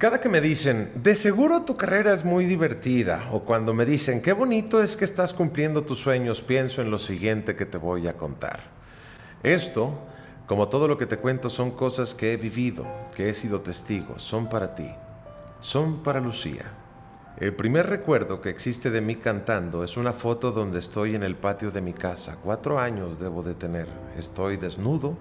Cada que me dicen, de seguro tu carrera es muy divertida, o cuando me dicen, qué bonito es que estás cumpliendo tus sueños, pienso en lo siguiente que te voy a contar. Esto, como todo lo que te cuento, son cosas que he vivido, que he sido testigo, son para ti, son para Lucía. El primer recuerdo que existe de mí cantando es una foto donde estoy en el patio de mi casa. Cuatro años debo de tener. Estoy desnudo,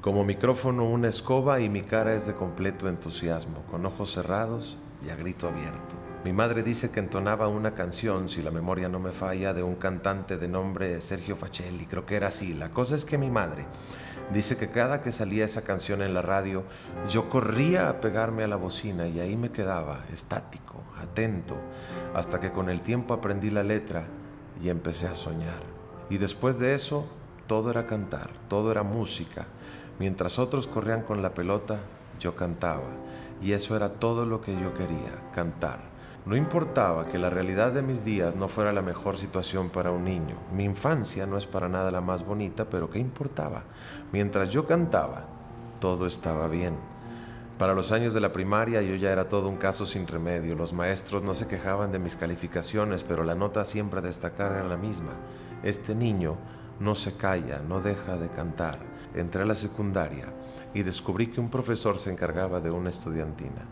como micrófono una escoba y mi cara es de completo entusiasmo, con ojos cerrados y a grito abierto. Mi madre dice que entonaba una canción, si la memoria no me falla, de un cantante de nombre Sergio Facelli, creo que era así. La cosa es que mi madre dice que cada que salía esa canción en la radio, yo corría a pegarme a la bocina y ahí me quedaba, estático, atento, hasta que con el tiempo aprendí la letra y empecé a soñar. Y después de eso, todo era cantar, todo era música. Mientras otros corrían con la pelota, yo cantaba. Y eso era todo lo que yo quería, cantar. No importaba que la realidad de mis días no fuera la mejor situación para un niño. Mi infancia no es para nada la más bonita, pero ¿qué importaba? Mientras yo cantaba, todo estaba bien. Para los años de la primaria yo ya era todo un caso sin remedio. Los maestros no se quejaban de mis calificaciones, pero la nota siempre a destacar era la misma. Este niño no se calla, no deja de cantar. Entré a la secundaria y descubrí que un profesor se encargaba de una estudiantina.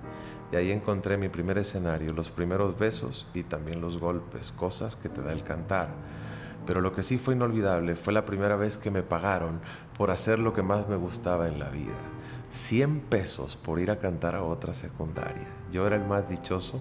Y ahí encontré mi primer escenario, los primeros besos y también los golpes, cosas que te da el cantar. Pero lo que sí fue inolvidable fue la primera vez que me pagaron por hacer lo que más me gustaba en la vida. 100 pesos por ir a cantar a otra secundaria. Yo era el más dichoso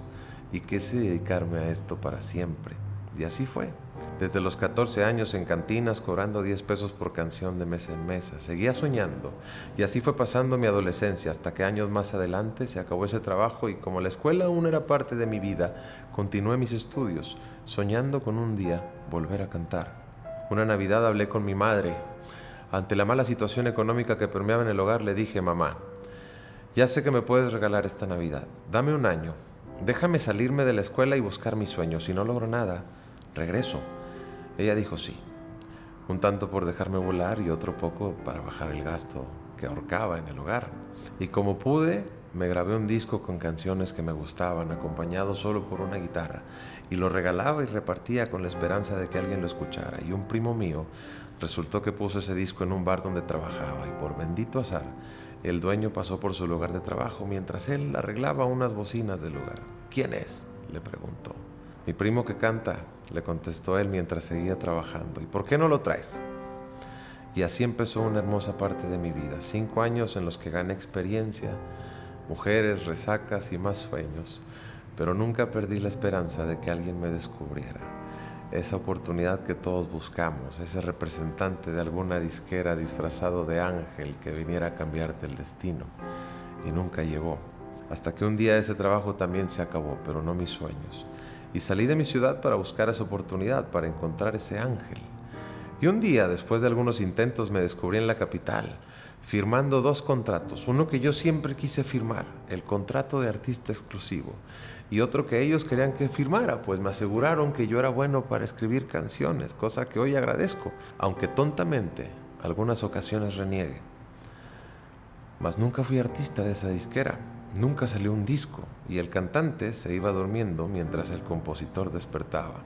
y quise dedicarme a esto para siempre. Y así fue. Desde los 14 años en cantinas cobrando 10 pesos por canción de mes en mesa. Seguía soñando y así fue pasando mi adolescencia hasta que años más adelante se acabó ese trabajo y como la escuela aún era parte de mi vida, continué mis estudios, soñando con un día volver a cantar. Una Navidad hablé con mi madre. Ante la mala situación económica que permeaba en el hogar le dije, mamá, ya sé que me puedes regalar esta Navidad. Dame un año. Déjame salirme de la escuela y buscar mis sueños. Si no logro nada, regreso. Ella dijo sí, un tanto por dejarme volar y otro poco para bajar el gasto que ahorcaba en el hogar. Y como pude, me grabé un disco con canciones que me gustaban, acompañado solo por una guitarra, y lo regalaba y repartía con la esperanza de que alguien lo escuchara. Y un primo mío resultó que puso ese disco en un bar donde trabajaba, y por bendito azar, el dueño pasó por su lugar de trabajo mientras él arreglaba unas bocinas del lugar. ¿Quién es? le preguntó. Mi primo que canta, le contestó él mientras seguía trabajando. ¿Y por qué no lo traes? Y así empezó una hermosa parte de mi vida. Cinco años en los que gané experiencia, mujeres, resacas y más sueños. Pero nunca perdí la esperanza de que alguien me descubriera. Esa oportunidad que todos buscamos, ese representante de alguna disquera disfrazado de ángel que viniera a cambiarte el destino. Y nunca llegó. Hasta que un día ese trabajo también se acabó, pero no mis sueños y salí de mi ciudad para buscar esa oportunidad, para encontrar ese ángel. Y un día, después de algunos intentos, me descubrí en la capital, firmando dos contratos, uno que yo siempre quise firmar, el contrato de artista exclusivo, y otro que ellos querían que firmara, pues me aseguraron que yo era bueno para escribir canciones, cosa que hoy agradezco, aunque tontamente algunas ocasiones reniegue. Mas nunca fui artista de esa disquera. Nunca salió un disco y el cantante se iba durmiendo mientras el compositor despertaba.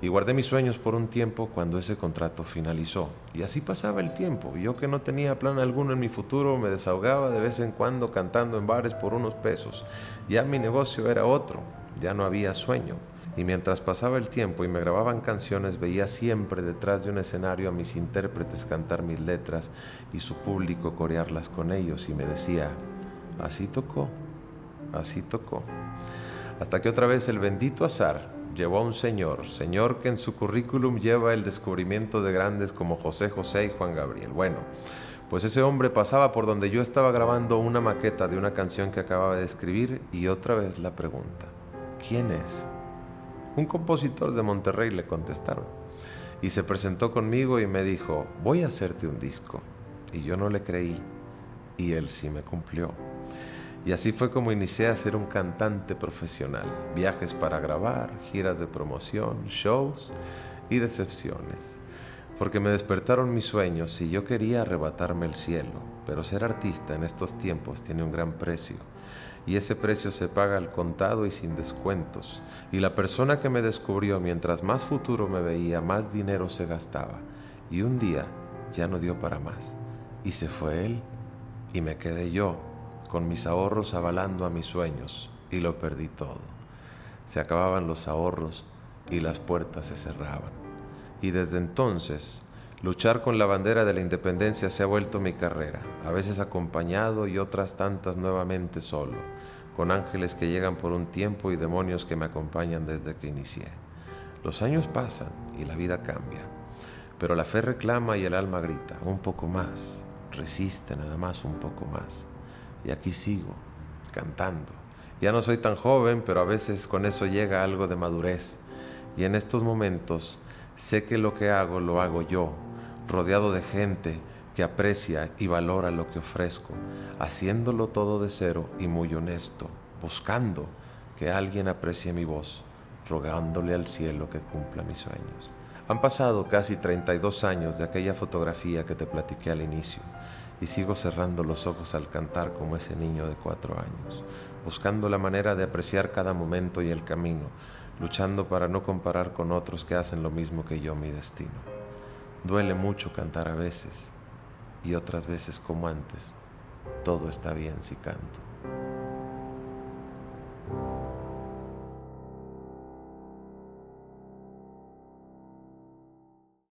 Y guardé mis sueños por un tiempo cuando ese contrato finalizó. Y así pasaba el tiempo. Yo que no tenía plan alguno en mi futuro me desahogaba de vez en cuando cantando en bares por unos pesos. Ya mi negocio era otro, ya no había sueño. Y mientras pasaba el tiempo y me grababan canciones, veía siempre detrás de un escenario a mis intérpretes cantar mis letras y su público corearlas con ellos y me decía, Así tocó, así tocó. Hasta que otra vez el bendito azar llevó a un señor, señor que en su currículum lleva el descubrimiento de grandes como José José y Juan Gabriel. Bueno, pues ese hombre pasaba por donde yo estaba grabando una maqueta de una canción que acababa de escribir y otra vez la pregunta, ¿quién es? Un compositor de Monterrey le contestaron. Y se presentó conmigo y me dijo, voy a hacerte un disco. Y yo no le creí. Y él sí me cumplió. Y así fue como inicié a ser un cantante profesional. Viajes para grabar, giras de promoción, shows y decepciones. Porque me despertaron mis sueños y yo quería arrebatarme el cielo. Pero ser artista en estos tiempos tiene un gran precio. y ese precio se paga al contado y sin descuentos. Y la persona que me descubrió, mientras más futuro me veía, más dinero se gastaba. Y un día ya no dio para más. Y se fue él y me quedé yo, con mis ahorros avalando a mis sueños, y lo perdí todo. Se acababan los ahorros y las puertas se cerraban. Y desde entonces, luchar con la bandera de la independencia se ha vuelto mi carrera, a veces acompañado y otras tantas nuevamente solo, con ángeles que llegan por un tiempo y demonios que me acompañan desde que inicié. Los años pasan y la vida cambia, pero la fe reclama y el alma grita, un poco más, resiste nada más un poco más. Y aquí sigo, cantando. Ya no soy tan joven, pero a veces con eso llega algo de madurez. Y en estos momentos sé que lo que hago lo hago yo, rodeado de gente que aprecia y valora lo que ofrezco, haciéndolo todo de cero y muy honesto, buscando que alguien aprecie mi voz, rogándole al cielo que cumpla mis sueños. Han pasado casi 32 años de aquella fotografía que te platiqué al inicio y sigo cerrando los ojos al cantar como ese niño de cuatro años, buscando la manera de apreciar cada momento y el camino, luchando para no comparar con otros que hacen lo mismo que yo mi destino. Duele mucho cantar a veces y otras veces como antes, todo está bien si canto.